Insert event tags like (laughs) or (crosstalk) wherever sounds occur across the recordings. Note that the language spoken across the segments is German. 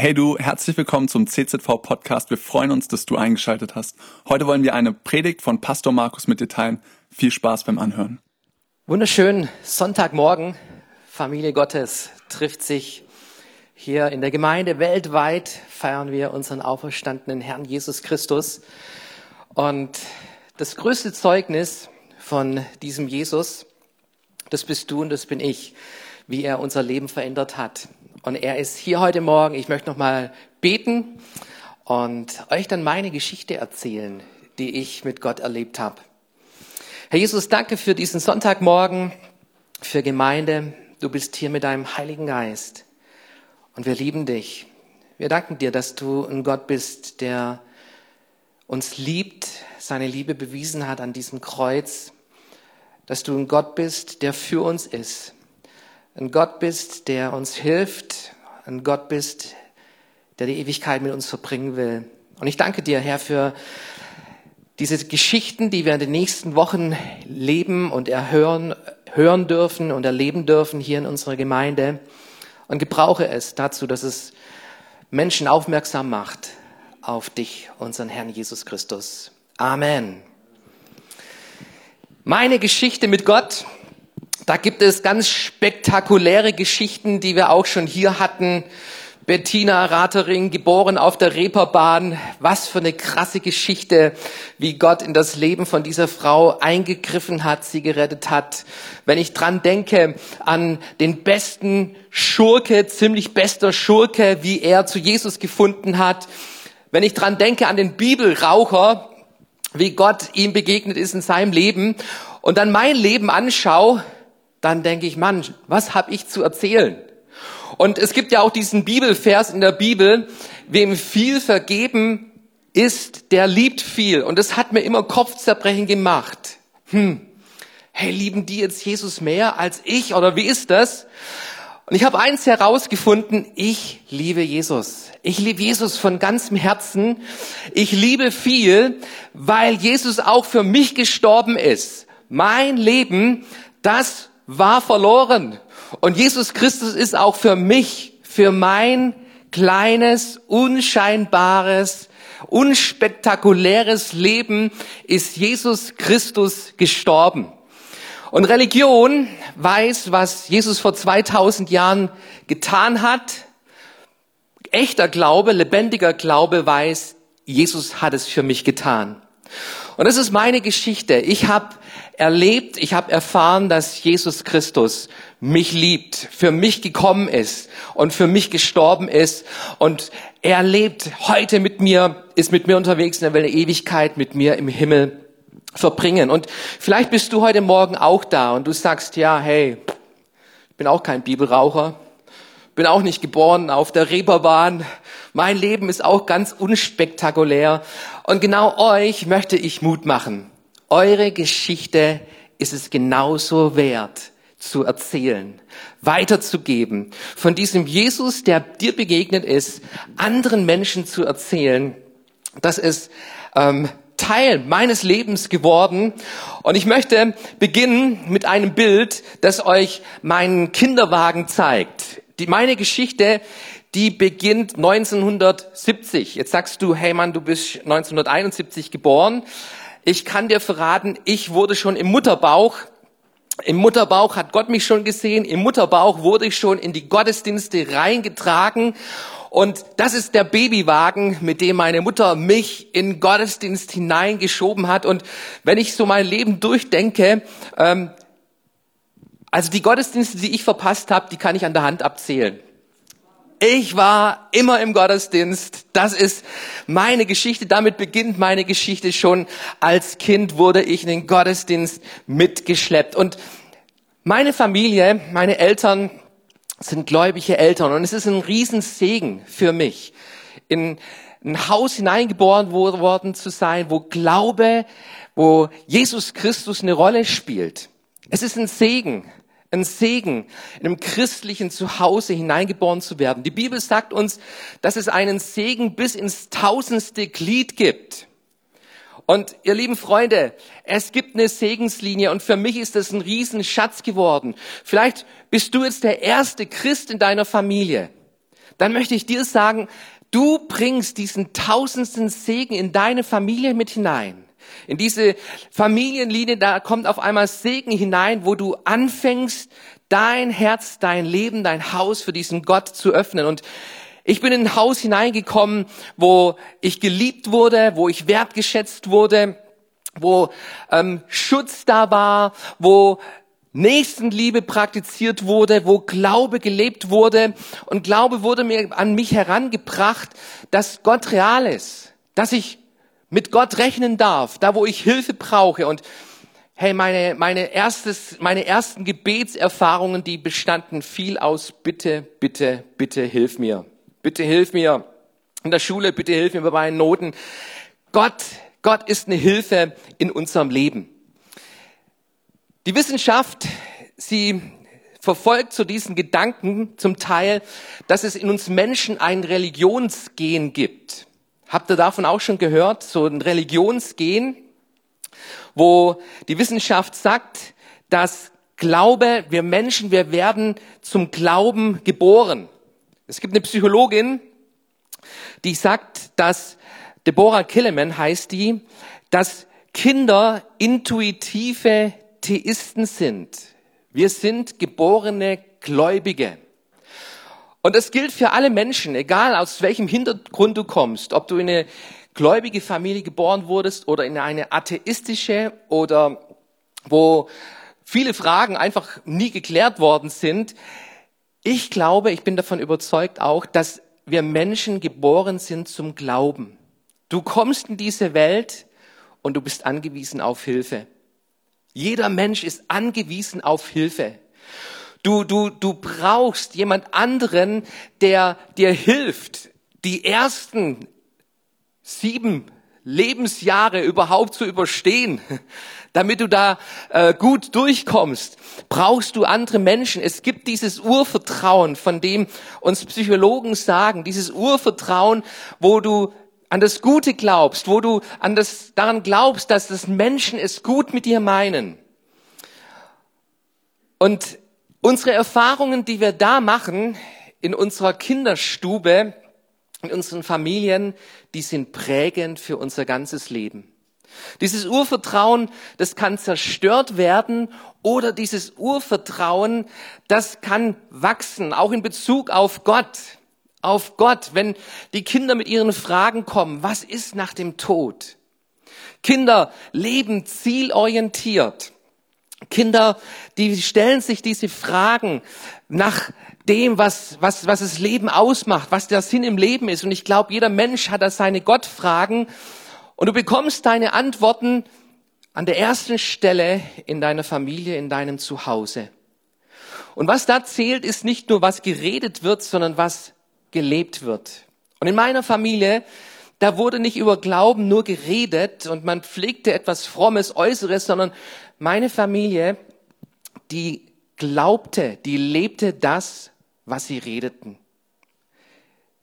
Hey du, herzlich willkommen zum CZV Podcast. Wir freuen uns, dass du eingeschaltet hast. Heute wollen wir eine Predigt von Pastor Markus mit dir teilen. Viel Spaß beim Anhören. Wunderschön, Sonntagmorgen, Familie Gottes trifft sich hier in der Gemeinde. Weltweit feiern wir unseren auferstandenen Herrn Jesus Christus. Und das größte Zeugnis von diesem Jesus, das bist du und das bin ich, wie er unser Leben verändert hat. Und er ist hier heute Morgen. Ich möchte noch mal beten und euch dann meine Geschichte erzählen, die ich mit Gott erlebt habe. Herr Jesus, danke für diesen Sonntagmorgen, für Gemeinde. Du bist hier mit deinem Heiligen Geist und wir lieben dich. Wir danken dir, dass du ein Gott bist, der uns liebt, seine Liebe bewiesen hat an diesem Kreuz, dass du ein Gott bist, der für uns ist ein Gott bist, der uns hilft, ein Gott bist, der die Ewigkeit mit uns verbringen will. Und ich danke dir, Herr, für diese Geschichten, die wir in den nächsten Wochen leben und erhören, hören dürfen und erleben dürfen hier in unserer Gemeinde. Und gebrauche es dazu, dass es Menschen aufmerksam macht auf dich, unseren Herrn Jesus Christus. Amen. Meine Geschichte mit Gott da gibt es ganz spektakuläre Geschichten, die wir auch schon hier hatten. Bettina Ratering, geboren auf der Reeperbahn. Was für eine krasse Geschichte, wie Gott in das Leben von dieser Frau eingegriffen hat, sie gerettet hat. Wenn ich dran denke an den besten Schurke, ziemlich bester Schurke, wie er zu Jesus gefunden hat. Wenn ich dran denke an den Bibelraucher, wie Gott ihm begegnet ist in seinem Leben und dann mein Leben anschaue, dann denke ich, Mann, was habe ich zu erzählen? Und es gibt ja auch diesen Bibelvers in der Bibel, wem viel vergeben ist, der liebt viel. Und das hat mir immer Kopfzerbrechen gemacht. Hm, hey, lieben die jetzt Jesus mehr als ich oder wie ist das? Und ich habe eins herausgefunden, ich liebe Jesus. Ich liebe Jesus von ganzem Herzen. Ich liebe viel, weil Jesus auch für mich gestorben ist. Mein Leben, das war verloren. Und Jesus Christus ist auch für mich, für mein kleines, unscheinbares, unspektakuläres Leben ist Jesus Christus gestorben. Und Religion weiß, was Jesus vor 2000 Jahren getan hat. Echter Glaube, lebendiger Glaube weiß, Jesus hat es für mich getan. Und das ist meine Geschichte. Ich habe erlebt, ich habe erfahren, dass Jesus Christus mich liebt, für mich gekommen ist und für mich gestorben ist. Und er lebt heute mit mir, ist mit mir unterwegs und er will eine Ewigkeit mit mir im Himmel verbringen. Und vielleicht bist du heute Morgen auch da und du sagst, ja, hey, ich bin auch kein Bibelraucher, bin auch nicht geboren auf der Reeperbahn. Mein Leben ist auch ganz unspektakulär. Und genau euch möchte ich Mut machen. Eure Geschichte ist es genauso wert zu erzählen, weiterzugeben, von diesem Jesus, der dir begegnet ist, anderen Menschen zu erzählen. Das ist ähm, Teil meines Lebens geworden. Und ich möchte beginnen mit einem Bild, das euch meinen Kinderwagen zeigt. Die, meine Geschichte, die beginnt 1970. Jetzt sagst du, hey Mann, du bist 1971 geboren. Ich kann dir verraten, ich wurde schon im Mutterbauch im Mutterbauch hat Gott mich schon gesehen. Im Mutterbauch wurde ich schon in die Gottesdienste reingetragen. Und das ist der Babywagen, mit dem meine Mutter mich in Gottesdienst hineingeschoben hat. Und wenn ich so mein Leben durchdenke, ähm, also die Gottesdienste, die ich verpasst habe, die kann ich an der Hand abzählen. Ich war immer im Gottesdienst. Das ist meine Geschichte. Damit beginnt meine Geschichte schon. Als Kind wurde ich in den Gottesdienst mitgeschleppt. Und meine Familie, meine Eltern sind gläubige Eltern. Und es ist ein Riesensegen für mich, in ein Haus hineingeboren worden zu sein, wo Glaube, wo Jesus Christus eine Rolle spielt. Es ist ein Segen ein Segen, in einem christlichen Zuhause hineingeboren zu werden. Die Bibel sagt uns, dass es einen Segen bis ins tausendste Glied gibt. Und ihr lieben Freunde, es gibt eine Segenslinie und für mich ist das ein Riesenschatz geworden. Vielleicht bist du jetzt der erste Christ in deiner Familie. dann möchte ich dir sagen, du bringst diesen tausendsten Segen in deine Familie mit hinein. In diese Familienlinie, da kommt auf einmal Segen hinein, wo du anfängst, dein Herz, dein Leben, dein Haus für diesen Gott zu öffnen. Und ich bin in ein Haus hineingekommen, wo ich geliebt wurde, wo ich wertgeschätzt wurde, wo ähm, Schutz da war, wo Nächstenliebe praktiziert wurde, wo Glaube gelebt wurde. Und Glaube wurde mir an mich herangebracht, dass Gott real ist, dass ich mit Gott rechnen darf, da wo ich Hilfe brauche. Und hey, meine, meine, erstes, meine ersten Gebetserfahrungen, die bestanden viel aus Bitte, bitte, bitte hilf mir. Bitte hilf mir. In der Schule, bitte hilf mir bei meinen Noten. Gott, Gott ist eine Hilfe in unserem Leben. Die Wissenschaft, sie verfolgt zu so diesen Gedanken zum Teil, dass es in uns Menschen ein Religionsgen gibt. Habt ihr davon auch schon gehört? So ein Religionsgen, wo die Wissenschaft sagt, dass Glaube, wir Menschen, wir werden zum Glauben geboren. Es gibt eine Psychologin, die sagt, dass Deborah Killeman heißt die, dass Kinder intuitive Theisten sind. Wir sind geborene Gläubige. Und das gilt für alle Menschen, egal aus welchem Hintergrund du kommst, ob du in eine gläubige Familie geboren wurdest oder in eine atheistische oder wo viele Fragen einfach nie geklärt worden sind. Ich glaube, ich bin davon überzeugt auch, dass wir Menschen geboren sind zum Glauben. Du kommst in diese Welt und du bist angewiesen auf Hilfe. Jeder Mensch ist angewiesen auf Hilfe. Du, du, du brauchst jemand anderen, der dir hilft, die ersten sieben Lebensjahre überhaupt zu überstehen, (laughs) damit du da äh, gut durchkommst, brauchst du andere Menschen. Es gibt dieses Urvertrauen, von dem uns Psychologen sagen, dieses Urvertrauen, wo du an das Gute glaubst, wo du an das, daran glaubst, dass das Menschen es gut mit dir meinen. Und unsere Erfahrungen, die wir da machen, in unserer Kinderstube, in unseren Familien, die sind prägend für unser ganzes Leben. Dieses Urvertrauen, das kann zerstört werden oder dieses Urvertrauen, das kann wachsen, auch in Bezug auf Gott auf Gott, wenn die Kinder mit ihren Fragen kommen, was ist nach dem Tod? Kinder leben zielorientiert. Kinder, die stellen sich diese Fragen nach dem, was, was, was das Leben ausmacht, was der Sinn im Leben ist. Und ich glaube, jeder Mensch hat da seine Gottfragen. Und du bekommst deine Antworten an der ersten Stelle in deiner Familie, in deinem Zuhause. Und was da zählt, ist nicht nur, was geredet wird, sondern was gelebt wird. Und in meiner Familie, da wurde nicht über Glauben nur geredet und man pflegte etwas Frommes Äußeres, sondern meine Familie, die glaubte, die lebte das, was sie redeten.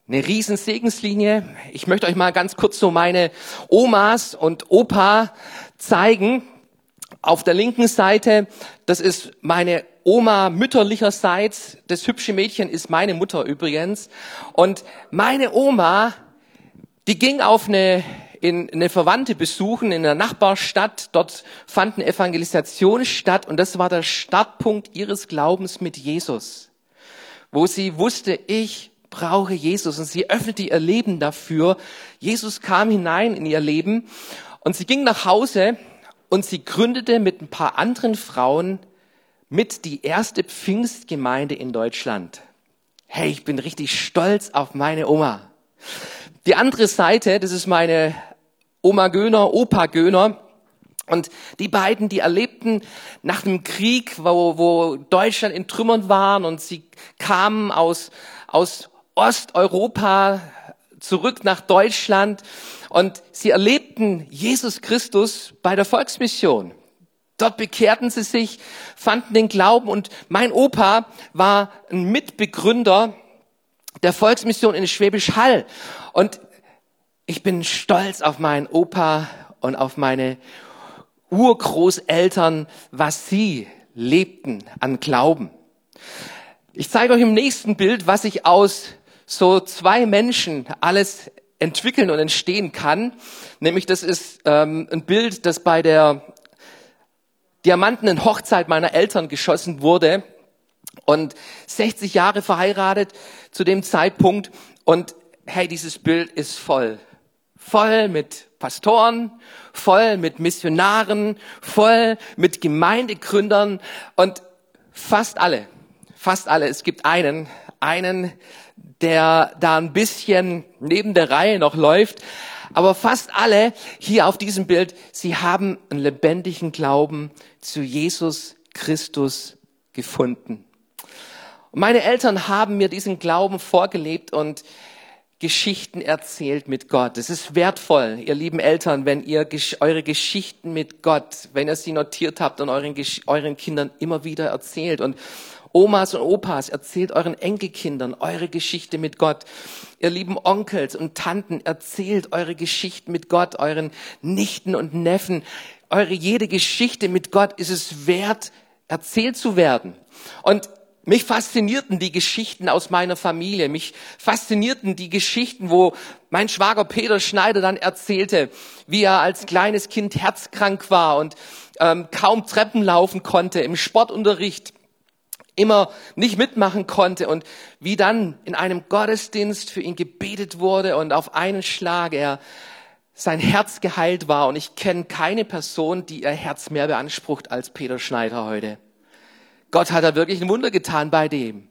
Eine riesen Segenslinie. Ich möchte euch mal ganz kurz so meine Omas und Opa zeigen. Auf der linken Seite, das ist meine Oma mütterlicherseits, das hübsche Mädchen ist meine Mutter übrigens. Und meine Oma, die ging auf eine, in eine Verwandte besuchen in einer Nachbarstadt. Dort fand eine Evangelisation statt und das war der Startpunkt ihres Glaubens mit Jesus. Wo sie wusste, ich brauche Jesus und sie öffnete ihr Leben dafür. Jesus kam hinein in ihr Leben und sie ging nach Hause und sie gründete mit ein paar anderen Frauen mit die erste Pfingstgemeinde in Deutschland. Hey, ich bin richtig stolz auf meine Oma. Die andere Seite, das ist meine Oma Göner, Opa Göner. Und die beiden, die erlebten nach dem Krieg, wo, wo Deutschland in Trümmern waren und sie kamen aus, aus Osteuropa zurück nach Deutschland und sie erlebten Jesus Christus bei der Volksmission. Dort bekehrten sie sich, fanden den Glauben und mein Opa war ein Mitbegründer der Volksmission in Schwäbisch Hall. Und ich bin stolz auf meinen Opa und auf meine Urgroßeltern, was sie lebten an Glauben. Ich zeige euch im nächsten Bild, was ich aus so zwei Menschen alles entwickeln und entstehen kann. Nämlich das ist ähm, ein Bild, das bei der diamantenen Hochzeit meiner Eltern geschossen wurde und 60 Jahre verheiratet zu dem Zeitpunkt und hey, dieses Bild ist voll. Voll mit Pastoren, voll mit Missionaren, voll mit Gemeindegründern und fast alle, fast alle. Es gibt einen, einen, der da ein bisschen neben der Reihe noch läuft. Aber fast alle hier auf diesem Bild, sie haben einen lebendigen Glauben zu Jesus Christus gefunden. Und meine Eltern haben mir diesen Glauben vorgelebt und Geschichten erzählt mit Gott. Es ist wertvoll, ihr lieben Eltern, wenn ihr eure Geschichten mit Gott, wenn ihr sie notiert habt und euren, euren Kindern immer wieder erzählt. Und Omas und Opas, erzählt euren Enkelkindern eure Geschichte mit Gott. Ihr lieben Onkels und Tanten, erzählt eure Geschichten mit Gott, euren Nichten und Neffen. Eure jede Geschichte mit Gott ist es wert, erzählt zu werden. Und mich faszinierten die Geschichten aus meiner Familie. Mich faszinierten die Geschichten, wo mein Schwager Peter Schneider dann erzählte, wie er als kleines Kind herzkrank war und ähm, kaum Treppen laufen konnte im Sportunterricht immer nicht mitmachen konnte und wie dann in einem Gottesdienst für ihn gebetet wurde und auf einen Schlag er sein Herz geheilt war. Und ich kenne keine Person, die ihr Herz mehr beansprucht als Peter Schneider heute. Gott hat da wirklich ein Wunder getan bei dem.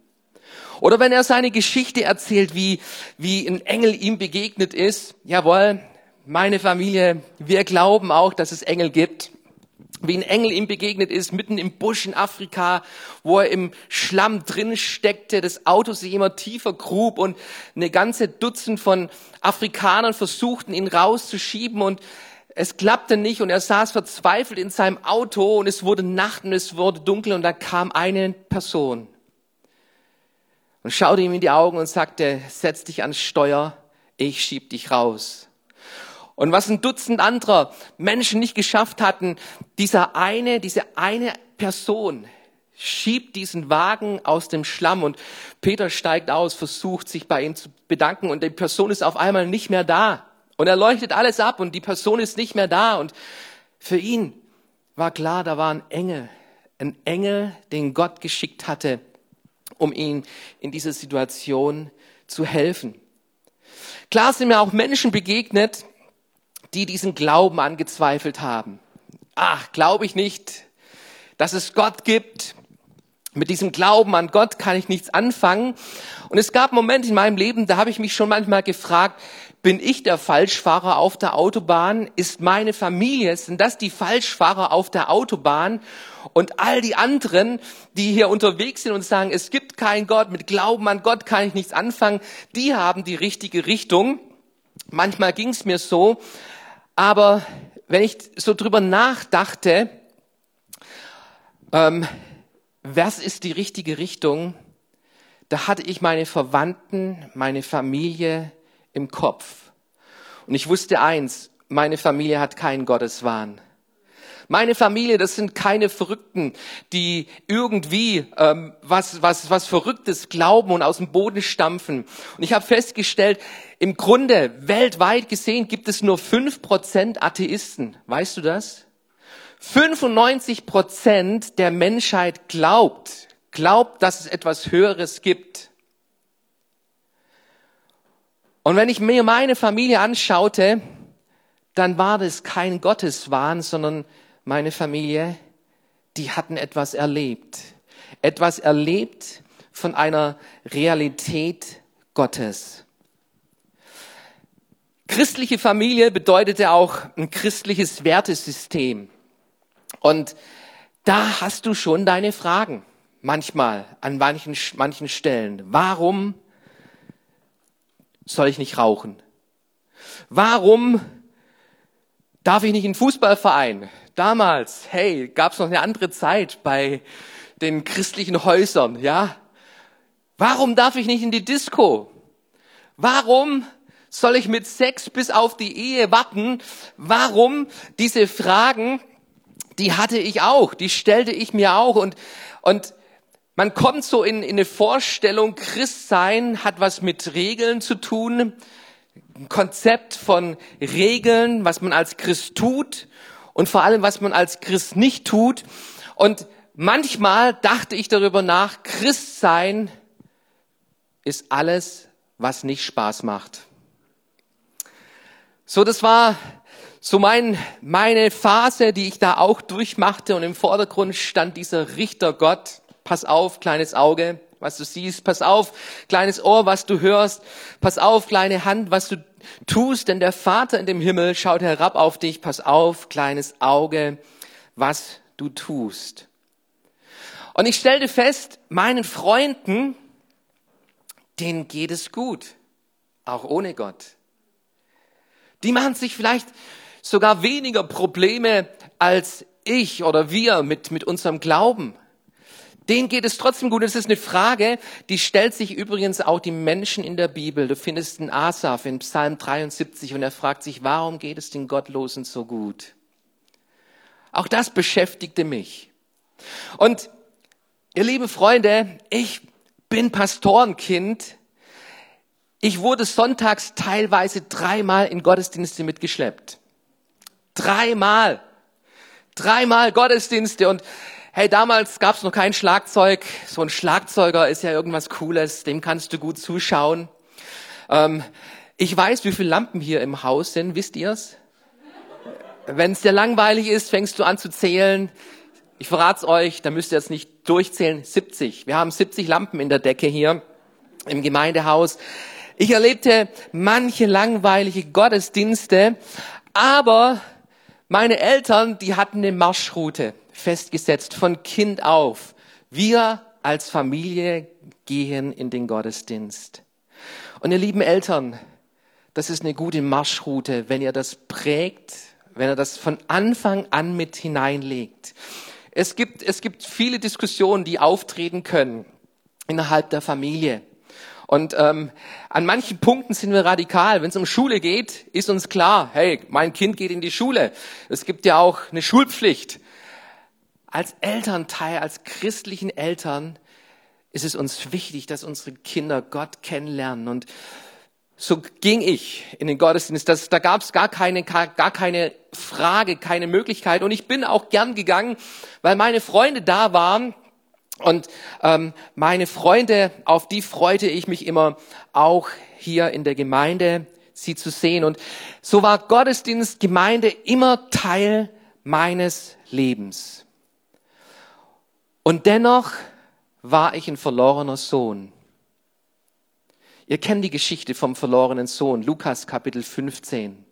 Oder wenn er seine Geschichte erzählt, wie, wie ein Engel ihm begegnet ist. Jawohl, meine Familie, wir glauben auch, dass es Engel gibt. Wie ein Engel ihm begegnet ist, mitten im Busch in Afrika, wo er im Schlamm drin steckte, das Auto sich immer tiefer grub und eine ganze Dutzend von Afrikanern versuchten, ihn rauszuschieben und es klappte nicht und er saß verzweifelt in seinem Auto und es wurde Nacht und es wurde dunkel und da kam eine Person und schaute ihm in die Augen und sagte, setz dich ans Steuer, ich schieb dich raus. Und was ein Dutzend anderer Menschen nicht geschafft hatten, dieser eine, diese eine Person schiebt diesen Wagen aus dem Schlamm und Peter steigt aus, versucht sich bei ihm zu bedanken und die Person ist auf einmal nicht mehr da. Und er leuchtet alles ab und die Person ist nicht mehr da. Und für ihn war klar, da war ein Engel, ein Engel, den Gott geschickt hatte, um ihm in dieser Situation zu helfen. Klar sind mir auch Menschen begegnet, die diesen Glauben angezweifelt haben. Ach, glaube ich nicht, dass es Gott gibt. Mit diesem Glauben an Gott kann ich nichts anfangen. Und es gab Momente in meinem Leben, da habe ich mich schon manchmal gefragt, bin ich der Falschfahrer auf der Autobahn? Ist meine Familie, sind das die Falschfahrer auf der Autobahn? Und all die anderen, die hier unterwegs sind und sagen, es gibt keinen Gott, mit Glauben an Gott kann ich nichts anfangen, die haben die richtige Richtung. Manchmal ging es mir so, aber wenn ich so drüber nachdachte, ähm, was ist die richtige Richtung, da hatte ich meine Verwandten, meine Familie, im Kopf. Und ich wusste eins, meine Familie hat keinen Gotteswahn. Meine Familie, das sind keine Verrückten, die irgendwie ähm, was, was, was Verrücktes glauben und aus dem Boden stampfen. Und ich habe festgestellt, im Grunde weltweit gesehen gibt es nur fünf Prozent Atheisten. Weißt du das? 95 Prozent der Menschheit glaubt, glaubt, dass es etwas Höheres gibt. Und wenn ich mir meine Familie anschaute, dann war das kein Gotteswahn, sondern meine Familie, die hatten etwas erlebt. Etwas erlebt von einer Realität Gottes. Christliche Familie bedeutete auch ein christliches Wertesystem. Und da hast du schon deine Fragen. Manchmal, an manchen, manchen Stellen. Warum soll ich nicht rauchen? Warum darf ich nicht in Fußballverein? Damals, hey, gab es noch eine andere Zeit bei den christlichen Häusern, ja? Warum darf ich nicht in die Disco? Warum soll ich mit Sex bis auf die Ehe warten? Warum diese Fragen, die hatte ich auch, die stellte ich mir auch und, und Man kommt so in, in eine Vorstellung, Christsein hat was mit Regeln zu tun, ein Konzept von Regeln, was man als Christ tut und vor allem, was man als Christ nicht tut. Und manchmal dachte ich darüber nach, Christsein ist alles, was nicht Spaß macht. So, das war so mein, meine Phase, die ich da auch durchmachte und im Vordergrund stand dieser Richter Gott. Pass auf, kleines Auge, was du siehst. Pass auf, kleines Ohr, was du hörst. Pass auf, kleine Hand, was du tust, denn der Vater in dem Himmel schaut herab auf dich. Pass auf, kleines Auge, was du tust. Und ich stellte fest, meinen Freunden, denen geht es gut, auch ohne Gott. Die machen sich vielleicht sogar weniger Probleme als ich oder wir mit, mit unserem Glauben. Denen geht es trotzdem gut. Das ist eine Frage, die stellt sich übrigens auch die Menschen in der Bibel. Du findest einen Asaf in Psalm 73 und er fragt sich, warum geht es den Gottlosen so gut? Auch das beschäftigte mich. Und ihr liebe Freunde, ich bin Pastorenkind ich wurde sonntags teilweise dreimal in Gottesdienste mitgeschleppt. Dreimal. Dreimal Gottesdienste und hey, damals gab es noch kein Schlagzeug. So ein Schlagzeuger ist ja irgendwas Cooles, dem kannst du gut zuschauen. Ähm, ich weiß, wie viele Lampen hier im Haus sind, wisst ihr's? Wenn es dir langweilig ist, fängst du an zu zählen. Ich verrat's euch, da müsst ihr jetzt nicht durchzählen. 70. Wir haben 70 Lampen in der Decke hier im Gemeindehaus. Ich erlebte manche langweilige Gottesdienste, aber meine Eltern, die hatten eine Marschroute festgesetzt von Kind auf. Wir als Familie gehen in den Gottesdienst. Und ihr lieben Eltern, das ist eine gute Marschroute, wenn ihr das prägt, wenn ihr das von Anfang an mit hineinlegt. Es gibt, es gibt viele Diskussionen, die auftreten können innerhalb der Familie. Und ähm, an manchen Punkten sind wir radikal. Wenn es um Schule geht, ist uns klar, hey, mein Kind geht in die Schule. Es gibt ja auch eine Schulpflicht. Als Elternteil, als christlichen Eltern ist es uns wichtig, dass unsere Kinder Gott kennenlernen. Und so ging ich in den Gottesdienst. Das, da gab es gar keine, gar keine Frage, keine Möglichkeit. Und ich bin auch gern gegangen, weil meine Freunde da waren und ähm, meine Freunde, auf die freute ich mich immer auch hier in der Gemeinde, sie zu sehen. Und so war Gottesdienst, Gemeinde immer Teil meines Lebens. Und dennoch war ich ein verlorener Sohn. Ihr kennt die Geschichte vom verlorenen Sohn, Lukas Kapitel 15.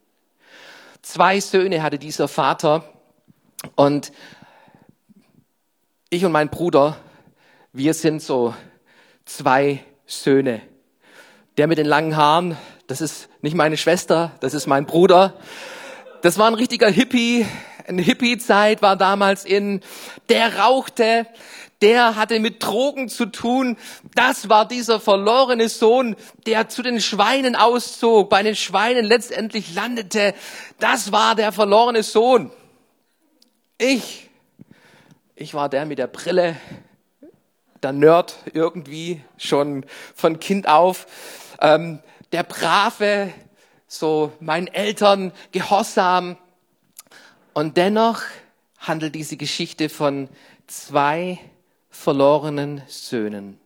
Zwei Söhne hatte dieser Vater und ich und mein Bruder wir sind so zwei Söhne. Der mit den langen Haaren, das ist nicht meine Schwester, das ist mein Bruder. Das war ein richtiger Hippie. Eine Hippie-Zeit war damals in. Der rauchte, der hatte mit Drogen zu tun. Das war dieser verlorene Sohn, der zu den Schweinen auszog, bei den Schweinen letztendlich landete. Das war der verlorene Sohn. Ich, ich war der mit der Brille, der Nerd irgendwie schon von Kind auf, ähm, der Brave, so meinen Eltern gehorsam. Und dennoch handelt diese Geschichte von zwei verlorenen Söhnen.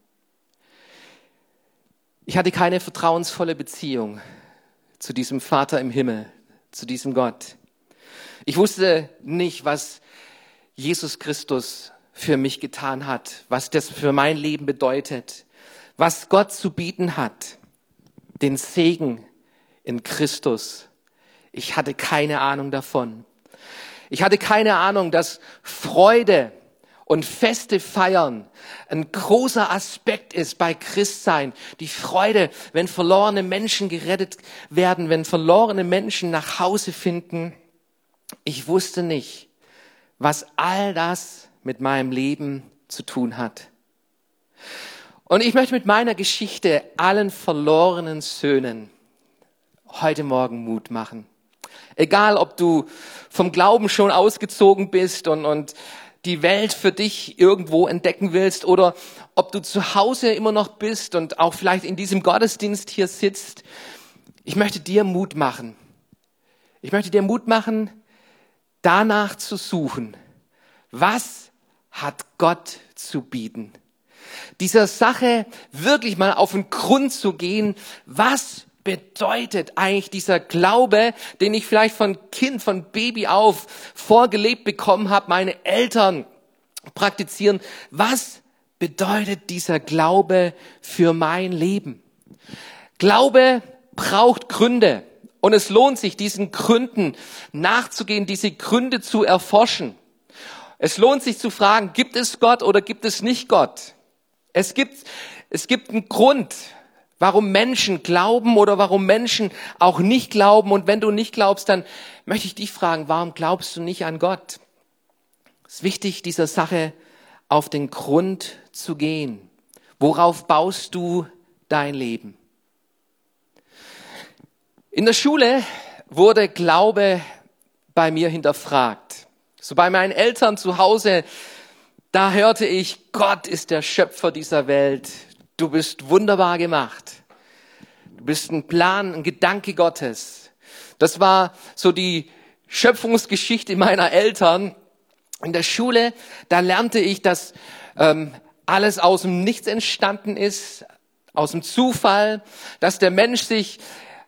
Ich hatte keine vertrauensvolle Beziehung zu diesem Vater im Himmel, zu diesem Gott. Ich wusste nicht, was Jesus Christus für mich getan hat, was das für mein Leben bedeutet, was Gott zu bieten hat, den Segen in Christus. Ich hatte keine Ahnung davon. Ich hatte keine Ahnung, dass Freude und Feste feiern ein großer Aspekt ist bei Christsein. Die Freude, wenn verlorene Menschen gerettet werden, wenn verlorene Menschen nach Hause finden. Ich wusste nicht, was all das mit meinem Leben zu tun hat. Und ich möchte mit meiner Geschichte allen verlorenen Söhnen heute Morgen Mut machen. Egal, ob du vom Glauben schon ausgezogen bist und, und die Welt für dich irgendwo entdecken willst oder ob du zu Hause immer noch bist und auch vielleicht in diesem Gottesdienst hier sitzt. Ich möchte dir Mut machen. Ich möchte dir Mut machen, danach zu suchen. Was hat Gott zu bieten? Dieser Sache wirklich mal auf den Grund zu gehen. Was bedeutet eigentlich dieser Glaube, den ich vielleicht von Kind, von Baby auf vorgelebt bekommen habe, meine Eltern praktizieren. Was bedeutet dieser Glaube für mein Leben? Glaube braucht Gründe. Und es lohnt sich, diesen Gründen nachzugehen, diese Gründe zu erforschen. Es lohnt sich zu fragen, gibt es Gott oder gibt es nicht Gott? Es gibt, es gibt einen Grund, warum Menschen glauben oder warum Menschen auch nicht glauben. Und wenn du nicht glaubst, dann möchte ich dich fragen, warum glaubst du nicht an Gott? Es ist wichtig, dieser Sache auf den Grund zu gehen. Worauf baust du dein Leben? In der Schule wurde Glaube bei mir hinterfragt. So bei meinen Eltern zu Hause, da hörte ich, Gott ist der Schöpfer dieser Welt. Du bist wunderbar gemacht. Du bist ein Plan, ein Gedanke Gottes. Das war so die Schöpfungsgeschichte meiner Eltern. In der Schule, da lernte ich, dass ähm, alles aus dem Nichts entstanden ist, aus dem Zufall, dass der Mensch sich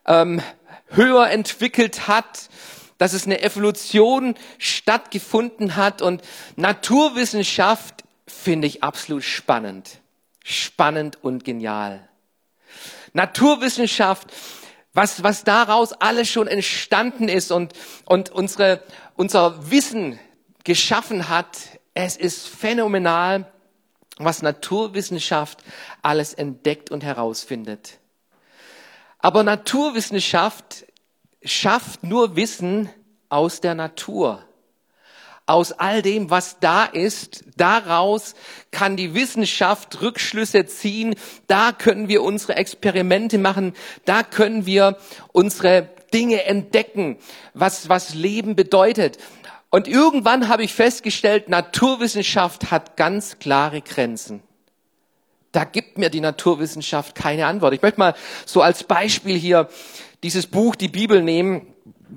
ähm, höher entwickelt hat, dass es eine Evolution stattgefunden hat und Naturwissenschaft finde ich absolut spannend spannend und genial. Naturwissenschaft, was, was daraus alles schon entstanden ist und, und unsere, unser Wissen geschaffen hat, es ist phänomenal, was Naturwissenschaft alles entdeckt und herausfindet. Aber Naturwissenschaft schafft nur Wissen aus der Natur aus all dem, was da ist, daraus kann die Wissenschaft Rückschlüsse ziehen, da können wir unsere Experimente machen, da können wir unsere Dinge entdecken, was, was Leben bedeutet. Und irgendwann habe ich festgestellt, Naturwissenschaft hat ganz klare Grenzen. Da gibt mir die Naturwissenschaft keine Antwort. Ich möchte mal so als Beispiel hier dieses Buch, die Bibel nehmen.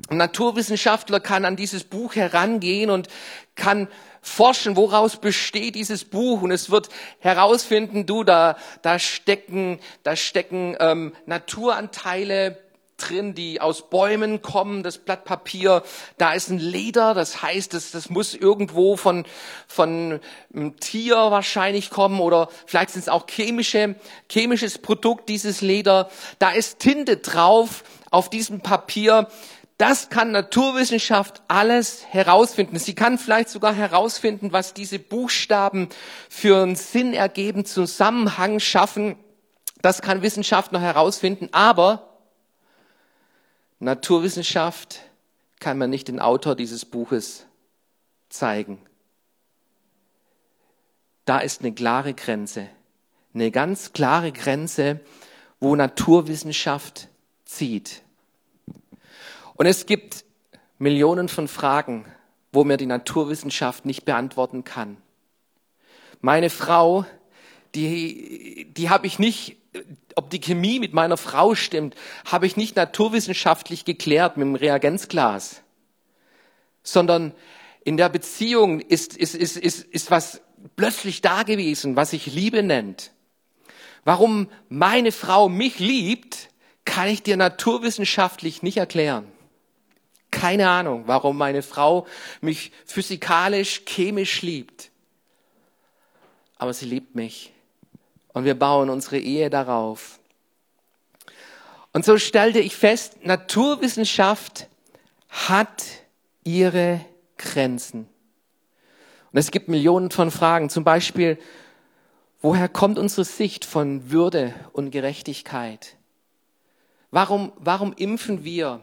Ein Naturwissenschaftler kann an dieses Buch herangehen und kann forschen, woraus besteht dieses Buch. Und es wird herausfinden, du, da, da stecken, da stecken ähm, Naturanteile drin, die aus Bäumen kommen, das Blatt Papier, da ist ein Leder, das heißt, das, das muss irgendwo von, von einem Tier wahrscheinlich kommen oder vielleicht sind es auch chemische, chemisches Produkt, dieses Leder, da ist Tinte drauf auf diesem Papier, das kann Naturwissenschaft alles herausfinden. Sie kann vielleicht sogar herausfinden, was diese Buchstaben für einen Sinn ergeben, Zusammenhang schaffen. Das kann Wissenschaft noch herausfinden. Aber Naturwissenschaft kann man nicht den Autor dieses Buches zeigen. Da ist eine klare Grenze, eine ganz klare Grenze, wo Naturwissenschaft zieht. Und es gibt Millionen von Fragen, wo mir die Naturwissenschaft nicht beantworten kann. Meine Frau, die, die habe ich nicht, ob die Chemie mit meiner Frau stimmt, habe ich nicht naturwissenschaftlich geklärt mit dem Reagenzglas, sondern in der Beziehung ist, ist, ist, ist, ist was plötzlich da gewesen, was sich Liebe nennt. Warum meine Frau mich liebt, kann ich dir naturwissenschaftlich nicht erklären. Keine Ahnung, warum meine Frau mich physikalisch, chemisch liebt. Aber sie liebt mich. Und wir bauen unsere Ehe darauf. Und so stellte ich fest, Naturwissenschaft hat ihre Grenzen. Und es gibt Millionen von Fragen. Zum Beispiel, woher kommt unsere Sicht von Würde und Gerechtigkeit? Warum, warum impfen wir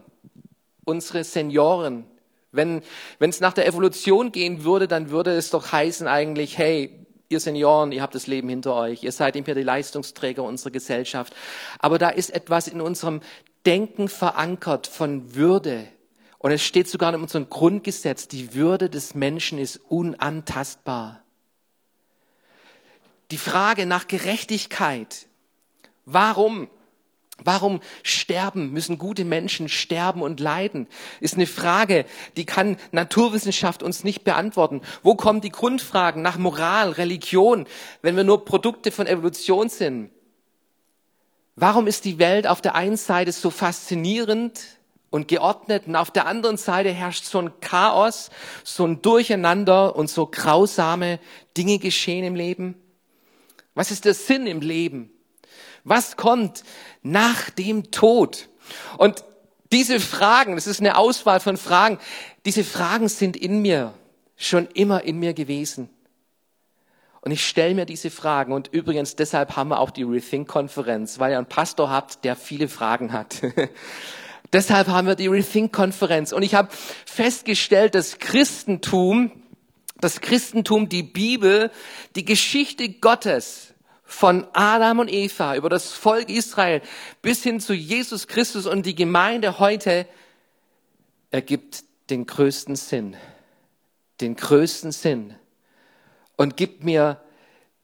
unsere Senioren. Wenn es nach der Evolution gehen würde, dann würde es doch heißen eigentlich, hey, ihr Senioren, ihr habt das Leben hinter euch, ihr seid nicht mehr die Leistungsträger unserer Gesellschaft. Aber da ist etwas in unserem Denken verankert von Würde Und es steht sogar in unserem Grundgesetz, die Würde des Menschen ist unantastbar. Die Frage nach Gerechtigkeit. Warum? Warum sterben, müssen gute Menschen sterben und leiden? Ist eine Frage, die kann Naturwissenschaft uns nicht beantworten. Wo kommen die Grundfragen nach Moral, Religion, wenn wir nur Produkte von Evolution sind? Warum ist die Welt auf der einen Seite so faszinierend und geordnet und auf der anderen Seite herrscht so ein Chaos, so ein Durcheinander und so grausame Dinge geschehen im Leben? Was ist der Sinn im Leben? Was kommt nach dem Tod? Und diese Fragen, das ist eine Auswahl von Fragen, diese Fragen sind in mir, schon immer in mir gewesen. Und ich stelle mir diese Fragen. Und übrigens, deshalb haben wir auch die Rethink-Konferenz, weil ihr einen Pastor habt, der viele Fragen hat. (laughs) deshalb haben wir die Rethink-Konferenz. Und ich habe festgestellt, dass Christentum, das Christentum, die Bibel, die Geschichte Gottes von Adam und Eva über das Volk Israel bis hin zu Jesus Christus und die Gemeinde heute ergibt den größten Sinn. Den größten Sinn. Und gibt mir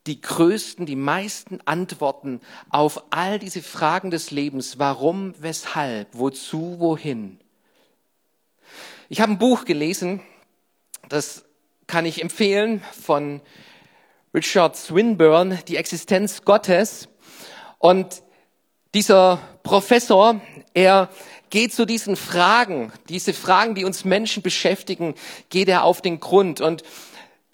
die größten, die meisten Antworten auf all diese Fragen des Lebens. Warum, weshalb, wozu, wohin. Ich habe ein Buch gelesen, das kann ich empfehlen, von Richard Swinburne, die Existenz Gottes. Und dieser Professor, er geht zu diesen Fragen, diese Fragen, die uns Menschen beschäftigen, geht er auf den Grund. Und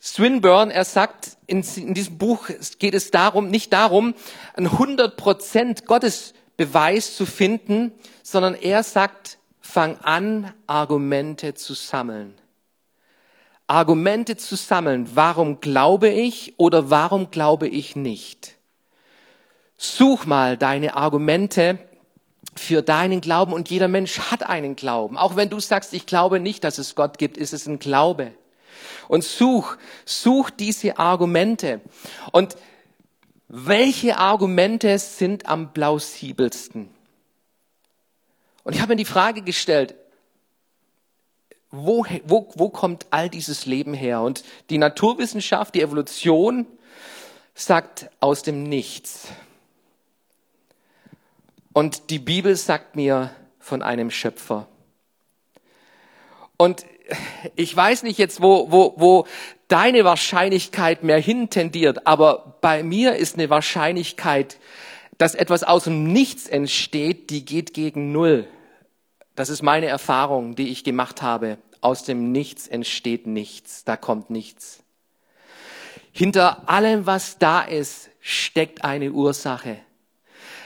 Swinburne, er sagt, in, in diesem Buch geht es darum, nicht darum, ein 100% Gottesbeweis zu finden, sondern er sagt, fang an, Argumente zu sammeln. Argumente zu sammeln, warum glaube ich oder warum glaube ich nicht. Such mal deine Argumente für deinen Glauben und jeder Mensch hat einen Glauben. Auch wenn du sagst, ich glaube nicht, dass es Gott gibt, ist es ein Glaube. Und such, such diese Argumente. Und welche Argumente sind am plausibelsten? Und ich habe mir die Frage gestellt, wo, wo, wo kommt all dieses Leben her? Und die Naturwissenschaft, die Evolution sagt aus dem Nichts. Und die Bibel sagt mir von einem Schöpfer. Und ich weiß nicht jetzt, wo, wo, wo deine Wahrscheinlichkeit mehr hintendiert, aber bei mir ist eine Wahrscheinlichkeit, dass etwas aus dem Nichts entsteht, die geht gegen Null. Das ist meine Erfahrung, die ich gemacht habe. Aus dem Nichts entsteht nichts, da kommt nichts. Hinter allem, was da ist, steckt eine Ursache.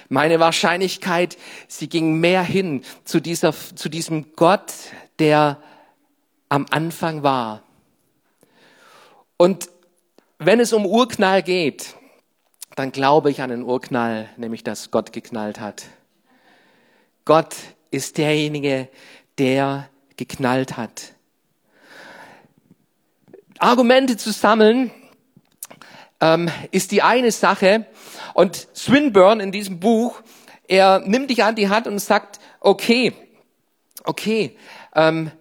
Meine Wahrscheinlichkeit, sie ging mehr hin zu, dieser, zu diesem Gott, der am Anfang war. Und wenn es um Urknall geht, dann glaube ich an den Urknall, nämlich dass Gott geknallt hat. Gott ist derjenige, der geknallt hat. Argumente zu sammeln ähm, ist die eine Sache. Und Swinburne in diesem Buch, er nimmt dich an die Hand und sagt, okay, okay, ähm,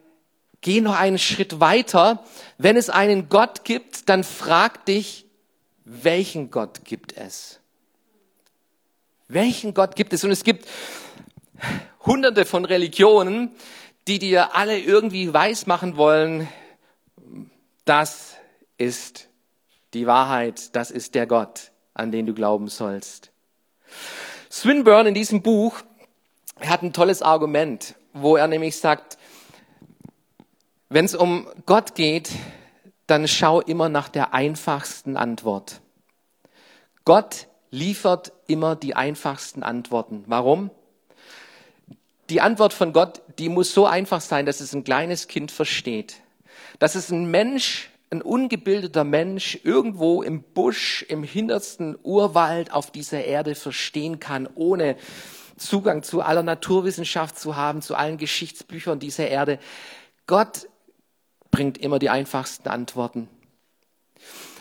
geh noch einen Schritt weiter. Wenn es einen Gott gibt, dann frag dich, welchen Gott gibt es? Welchen Gott gibt es? Und es gibt hunderte von Religionen, die dir alle irgendwie weismachen wollen, das ist die Wahrheit, das ist der Gott, an den du glauben sollst. Swinburne in diesem Buch hat ein tolles Argument, wo er nämlich sagt, wenn es um Gott geht, dann schau immer nach der einfachsten Antwort. Gott liefert immer die einfachsten Antworten. Warum? Die Antwort von Gott, die muss so einfach sein, dass es ein kleines Kind versteht. Dass es ein Mensch, ein ungebildeter Mensch irgendwo im Busch, im hintersten Urwald auf dieser Erde verstehen kann, ohne Zugang zu aller Naturwissenschaft zu haben, zu allen Geschichtsbüchern dieser Erde. Gott bringt immer die einfachsten Antworten.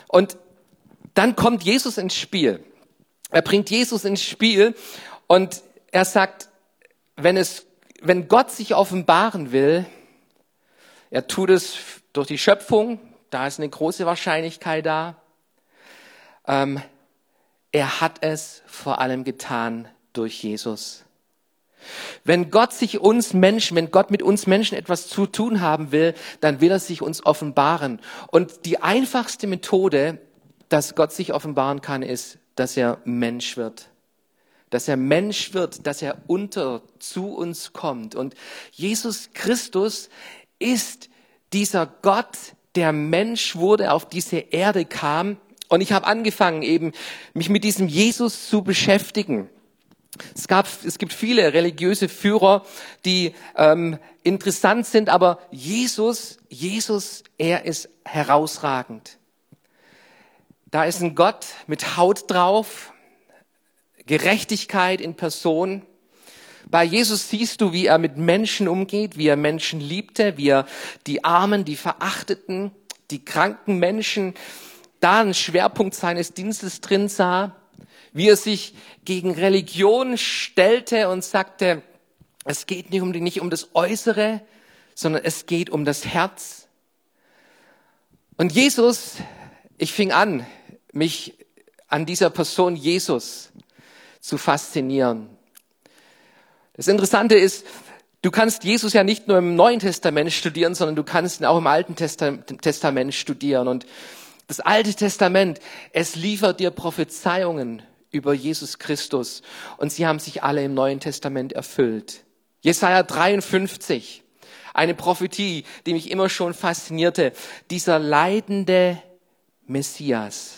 Und dann kommt Jesus ins Spiel. Er bringt Jesus ins Spiel und er sagt, wenn es, wenn Gott sich offenbaren will, Er tut es durch die Schöpfung, da ist eine große Wahrscheinlichkeit da. Ähm, er hat es vor allem getan durch Jesus. Wenn Gott sich uns Menschen, wenn Gott mit uns Menschen etwas zu tun haben will, dann will er sich uns offenbaren. Und die einfachste Methode, dass Gott sich offenbaren kann, ist, dass er Mensch wird. Dass er Mensch wird, dass er unter zu uns kommt. Und Jesus Christus ist dieser Gott, der Mensch wurde, auf diese Erde kam. Und ich habe angefangen, eben mich mit diesem Jesus zu beschäftigen. Es, gab, es gibt viele religiöse Führer, die ähm, interessant sind, aber Jesus, Jesus, er ist herausragend. Da ist ein Gott mit Haut drauf, Gerechtigkeit in Person. Bei Jesus siehst du, wie er mit Menschen umgeht, wie er Menschen liebte, wie er die Armen, die Verachteten, die kranken Menschen da einen Schwerpunkt seines Dienstes drin sah wie er sich gegen Religion stellte und sagte, es geht nicht um, nicht um das Äußere, sondern es geht um das Herz. Und Jesus, ich fing an, mich an dieser Person Jesus zu faszinieren. Das Interessante ist, du kannst Jesus ja nicht nur im Neuen Testament studieren, sondern du kannst ihn auch im Alten Testament studieren. Und das Alte Testament, es liefert dir Prophezeiungen über Jesus Christus und sie haben sich alle im Neuen Testament erfüllt. Jesaja 53, eine Prophetie, die mich immer schon faszinierte. Dieser leidende Messias,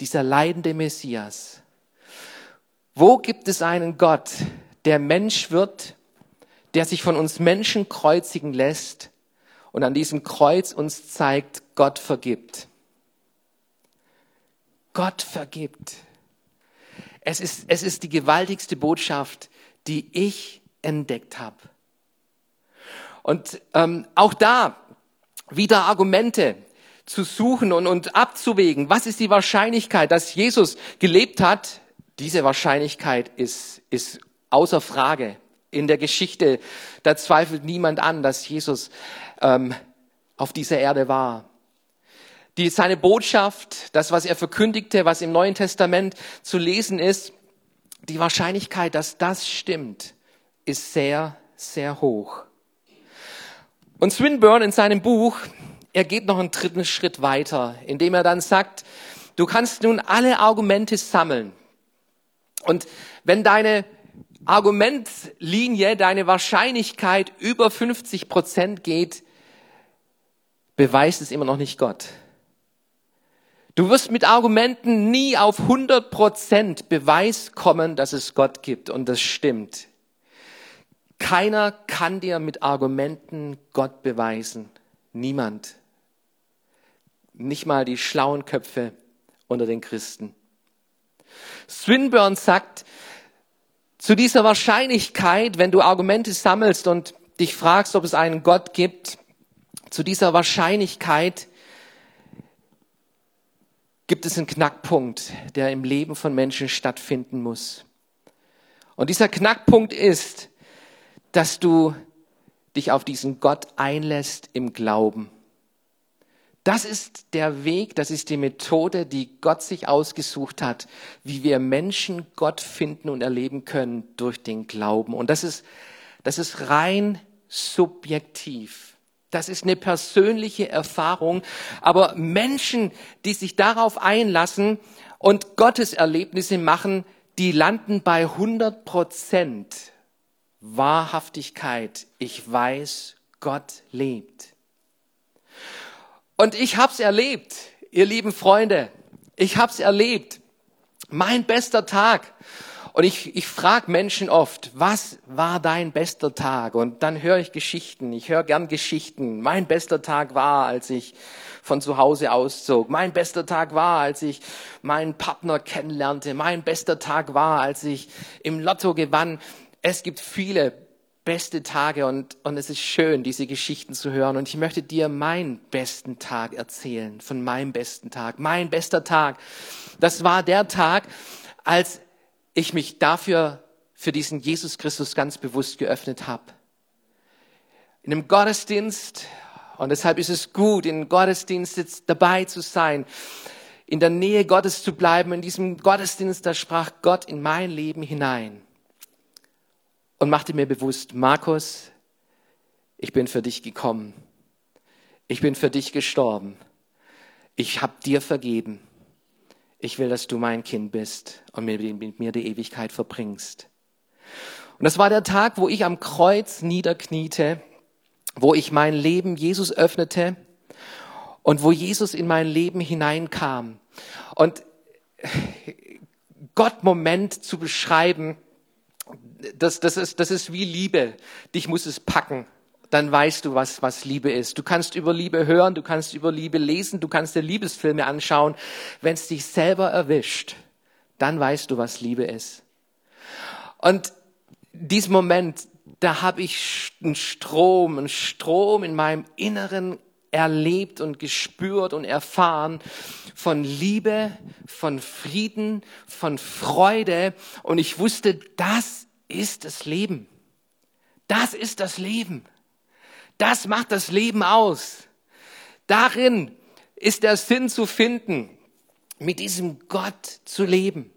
dieser leidende Messias. Wo gibt es einen Gott, der Mensch wird, der sich von uns Menschen kreuzigen lässt und an diesem Kreuz uns zeigt, Gott vergibt. Gott vergibt. Es ist, es ist die gewaltigste Botschaft, die ich entdeckt habe. Und ähm, auch da wieder Argumente zu suchen und, und abzuwägen. Was ist die Wahrscheinlichkeit, dass Jesus gelebt hat? Diese Wahrscheinlichkeit ist, ist außer Frage. In der Geschichte, da zweifelt niemand an, dass Jesus ähm, auf dieser Erde war die, seine Botschaft, das, was er verkündigte, was im Neuen Testament zu lesen ist, die Wahrscheinlichkeit, dass das stimmt, ist sehr, sehr hoch. Und Swinburne in seinem Buch, er geht noch einen dritten Schritt weiter, indem er dann sagt, du kannst nun alle Argumente sammeln. Und wenn deine Argumentlinie, deine Wahrscheinlichkeit über 50 Prozent geht, beweist es immer noch nicht Gott. Du wirst mit Argumenten nie auf 100% Beweis kommen, dass es Gott gibt und das stimmt. Keiner kann dir mit Argumenten Gott beweisen. Niemand. Nicht mal die schlauen Köpfe unter den Christen. Swinburne sagt, zu dieser Wahrscheinlichkeit, wenn du Argumente sammelst und dich fragst, ob es einen Gott gibt, zu dieser Wahrscheinlichkeit gibt es einen Knackpunkt, der im Leben von Menschen stattfinden muss. Und dieser Knackpunkt ist, dass du dich auf diesen Gott einlässt im Glauben. Das ist der Weg, das ist die Methode, die Gott sich ausgesucht hat, wie wir Menschen Gott finden und erleben können durch den Glauben. Und das ist, das ist rein subjektiv. Das ist eine persönliche Erfahrung. Aber Menschen, die sich darauf einlassen und Gottes Erlebnisse machen, die landen bei 100 Prozent Wahrhaftigkeit. Ich weiß, Gott lebt. Und ich hab's erlebt, ihr lieben Freunde. Ich hab's erlebt. Mein bester Tag. Und ich, ich frage Menschen oft, was war dein bester Tag? Und dann höre ich Geschichten. Ich höre gern Geschichten. Mein bester Tag war, als ich von zu Hause auszog. Mein bester Tag war, als ich meinen Partner kennenlernte. Mein bester Tag war, als ich im Lotto gewann. Es gibt viele beste Tage und, und es ist schön, diese Geschichten zu hören. Und ich möchte dir meinen besten Tag erzählen, von meinem besten Tag. Mein bester Tag, das war der Tag, als ich mich dafür, für diesen Jesus Christus ganz bewusst geöffnet habe. In einem Gottesdienst Und deshalb ist es gut, in Gottesdienst dabei zu sein, in der Nähe Gottes zu bleiben. In diesem Gottesdienst, da sprach Gott in mein Leben hinein und machte mir bewusst, Markus, ich bin für dich gekommen. Ich bin für dich gestorben. Ich habe dir vergeben. Ich will, dass du mein Kind bist und mit mir die Ewigkeit verbringst. Und das war der Tag, wo ich am Kreuz niederkniete, wo ich mein Leben Jesus öffnete und wo Jesus in mein Leben hineinkam. Und Gott Moment zu beschreiben, das, das, ist, das ist wie Liebe. Dich muss es packen. Dann weißt du, was, was Liebe ist. Du kannst über Liebe hören, du kannst über Liebe lesen, du kannst dir Liebesfilme anschauen. Wenn es dich selber erwischt, dann weißt du, was Liebe ist. Und diesen Moment, da habe ich einen Strom, einen Strom in meinem Inneren erlebt und gespürt und erfahren von Liebe, von Frieden, von Freude. Und ich wusste, das ist das Leben. Das ist das Leben. Das macht das Leben aus. Darin ist der Sinn zu finden, mit diesem Gott zu leben.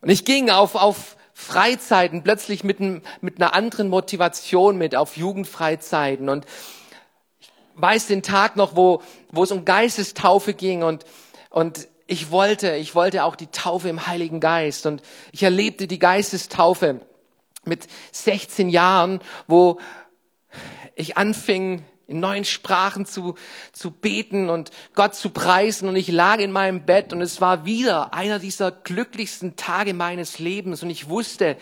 Und ich ging auf, auf Freizeiten plötzlich mit, ein, mit einer anderen Motivation mit, auf Jugendfreizeiten. Und ich weiß den Tag noch, wo, wo es um Geistestaufe ging und, und ich wollte, ich wollte auch die Taufe im Heiligen Geist und ich erlebte die Geistestaufe mit 16 Jahren, wo ich anfing, in neuen Sprachen zu, zu beten und Gott zu preisen und ich lag in meinem Bett und es war wieder einer dieser glücklichsten Tage meines Lebens und ich wusste,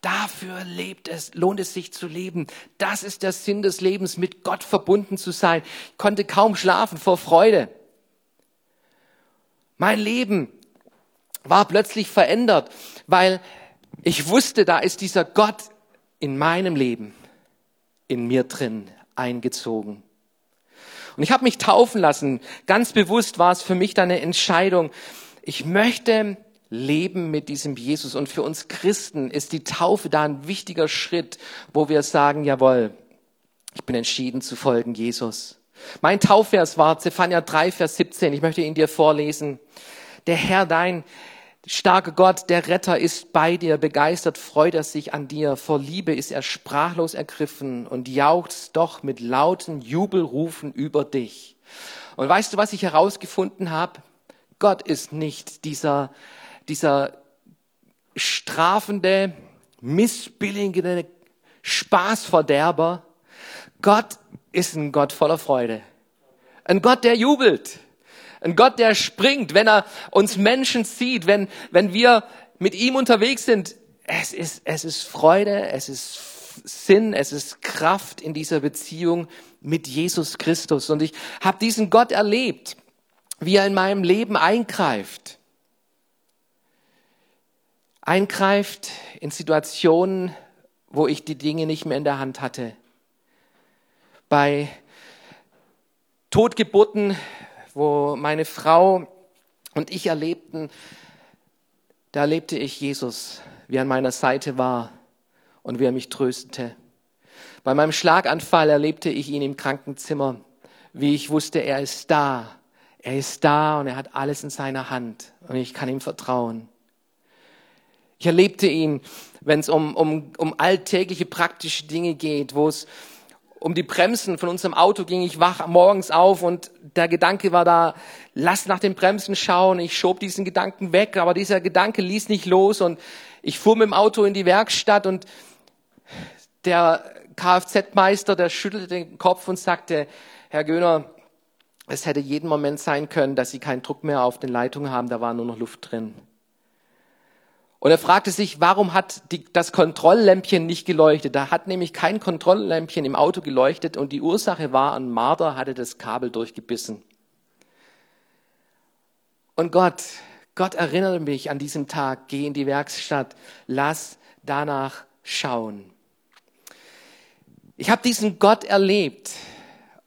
dafür lebt es, lohnt es sich zu leben. Das ist der Sinn des Lebens, mit Gott verbunden zu sein. Ich konnte kaum schlafen vor Freude. Mein Leben war plötzlich verändert, weil ich wusste, da ist dieser Gott in meinem Leben, in mir drin eingezogen. Und ich habe mich taufen lassen. Ganz bewusst war es für mich dann eine Entscheidung. Ich möchte leben mit diesem Jesus. Und für uns Christen ist die Taufe da ein wichtiger Schritt, wo wir sagen, jawohl, ich bin entschieden zu folgen Jesus. Mein Taufvers war Zephania 3, Vers 17. Ich möchte ihn dir vorlesen. Der Herr, dein starker Gott, der Retter ist bei dir, begeistert freut er sich an dir. Vor Liebe ist er sprachlos ergriffen und jauchzt doch mit lauten Jubelrufen über dich. Und weißt du, was ich herausgefunden habe? Gott ist nicht dieser, dieser strafende, missbilligende Spaßverderber. Gott ist ein Gott voller Freude. Ein Gott, der jubelt. Ein Gott, der springt, wenn er uns Menschen sieht, wenn, wenn wir mit ihm unterwegs sind. Es ist, es ist Freude, es ist Sinn, es ist Kraft in dieser Beziehung mit Jesus Christus. Und ich habe diesen Gott erlebt, wie er in meinem Leben eingreift. Eingreift in Situationen, wo ich die Dinge nicht mehr in der Hand hatte bei Totgeburten, wo meine Frau und ich erlebten, da erlebte ich Jesus, wie er an meiner Seite war und wie er mich tröstete. Bei meinem Schlaganfall erlebte ich ihn im Krankenzimmer, wie ich wusste, er ist da. Er ist da und er hat alles in seiner Hand und ich kann ihm vertrauen. Ich erlebte ihn, wenn es um, um, um alltägliche praktische Dinge geht, wo es um die Bremsen von unserem Auto ging. Ich wach morgens auf und der Gedanke war da, lass nach den Bremsen schauen. Ich schob diesen Gedanken weg, aber dieser Gedanke ließ nicht los und ich fuhr mit dem Auto in die Werkstatt und der Kfz-Meister, der schüttelte den Kopf und sagte, Herr Göhner, es hätte jeden Moment sein können, dass Sie keinen Druck mehr auf den Leitungen haben, da war nur noch Luft drin. Und er fragte sich, warum hat die, das Kontrolllämpchen nicht geleuchtet? Da hat nämlich kein Kontrolllämpchen im Auto geleuchtet und die Ursache war, ein Marder hatte das Kabel durchgebissen. Und Gott, Gott erinnerte mich an diesem Tag, geh in die Werkstatt, lass danach schauen. Ich habe diesen Gott erlebt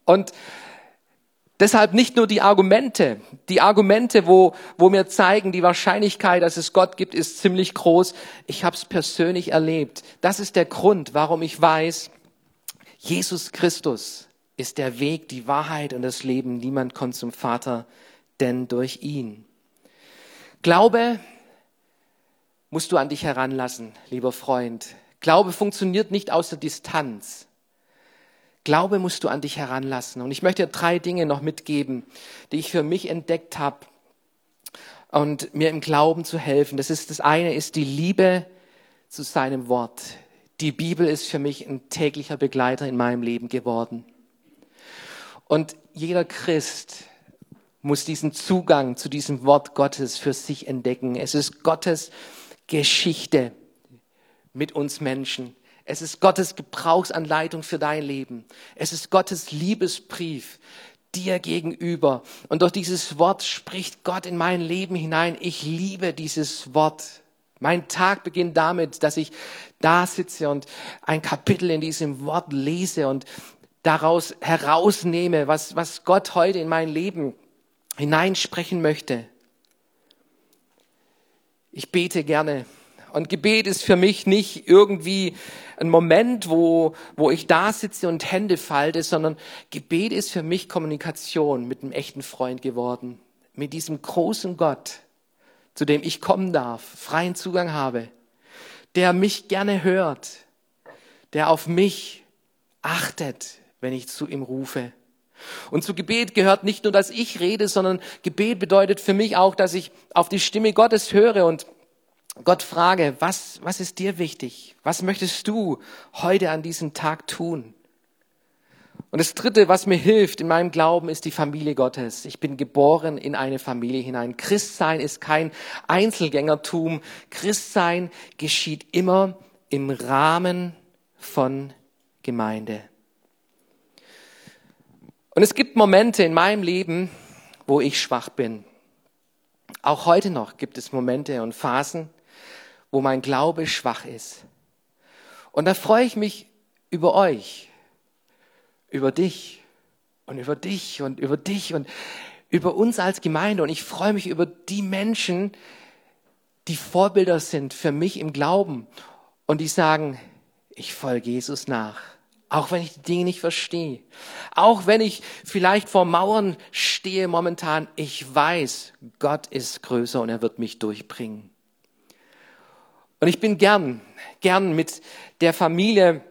und Deshalb nicht nur die Argumente, die Argumente, wo, wo mir zeigen, die Wahrscheinlichkeit, dass es Gott gibt, ist ziemlich groß. Ich habe es persönlich erlebt. Das ist der Grund, warum ich weiß, Jesus Christus ist der Weg, die Wahrheit und das Leben. Niemand kommt zum Vater, denn durch ihn. Glaube musst du an dich heranlassen, lieber Freund. Glaube funktioniert nicht aus der Distanz. Glaube musst du an dich heranlassen. Und ich möchte drei Dinge noch mitgeben, die ich für mich entdeckt habe und mir im Glauben zu helfen. Das ist das eine ist die Liebe zu seinem Wort. Die Bibel ist für mich ein täglicher Begleiter in meinem Leben geworden. Und jeder Christ muss diesen Zugang zu diesem Wort Gottes für sich entdecken. Es ist Gottes Geschichte mit uns Menschen. Es ist Gottes Gebrauchsanleitung für dein Leben. Es ist Gottes Liebesbrief dir gegenüber. Und durch dieses Wort spricht Gott in mein Leben hinein. Ich liebe dieses Wort. Mein Tag beginnt damit, dass ich da sitze und ein Kapitel in diesem Wort lese und daraus herausnehme, was, was Gott heute in mein Leben hineinsprechen möchte. Ich bete gerne. Und Gebet ist für mich nicht irgendwie ein Moment, wo, wo ich da sitze und Hände falte, sondern Gebet ist für mich Kommunikation mit einem echten Freund geworden. Mit diesem großen Gott, zu dem ich kommen darf, freien Zugang habe, der mich gerne hört, der auf mich achtet, wenn ich zu ihm rufe. Und zu Gebet gehört nicht nur, dass ich rede, sondern Gebet bedeutet für mich auch, dass ich auf die Stimme Gottes höre und Gott frage, was, was ist dir wichtig? Was möchtest du heute an diesem Tag tun? Und das Dritte, was mir hilft in meinem Glauben, ist die Familie Gottes. Ich bin geboren in eine Familie hinein. Christsein ist kein Einzelgängertum. Christsein geschieht immer im Rahmen von Gemeinde. Und es gibt Momente in meinem Leben, wo ich schwach bin. Auch heute noch gibt es Momente und Phasen, wo mein Glaube schwach ist. Und da freue ich mich über euch, über dich und über dich und über dich und über uns als Gemeinde. Und ich freue mich über die Menschen, die Vorbilder sind für mich im Glauben und die sagen, ich folge Jesus nach. Auch wenn ich die Dinge nicht verstehe. Auch wenn ich vielleicht vor Mauern stehe momentan. Ich weiß, Gott ist größer und er wird mich durchbringen. Und ich bin gern, gern mit der Familie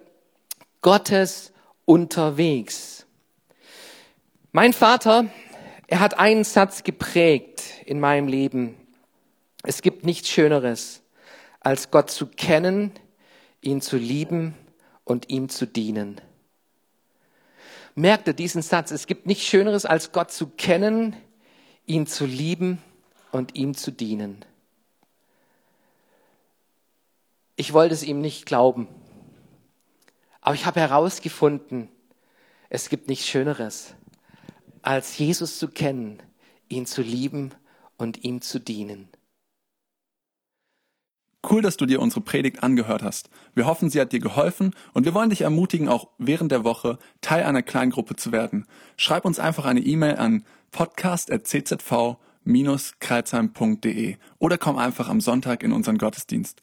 Gottes unterwegs. Mein Vater, er hat einen Satz geprägt in meinem Leben. Es gibt nichts Schöneres, als Gott zu kennen, ihn zu lieben und ihm zu dienen. Merkt ihr diesen Satz? Es gibt nichts Schöneres, als Gott zu kennen, ihn zu lieben und ihm zu dienen. Ich wollte es ihm nicht glauben. Aber ich habe herausgefunden, es gibt nichts Schöneres, als Jesus zu kennen, ihn zu lieben und ihm zu dienen. Cool, dass du dir unsere Predigt angehört hast. Wir hoffen, sie hat dir geholfen und wir wollen dich ermutigen, auch während der Woche Teil einer Kleingruppe zu werden. Schreib uns einfach eine E-Mail an podcast.czv-kreuzheim.de oder komm einfach am Sonntag in unseren Gottesdienst.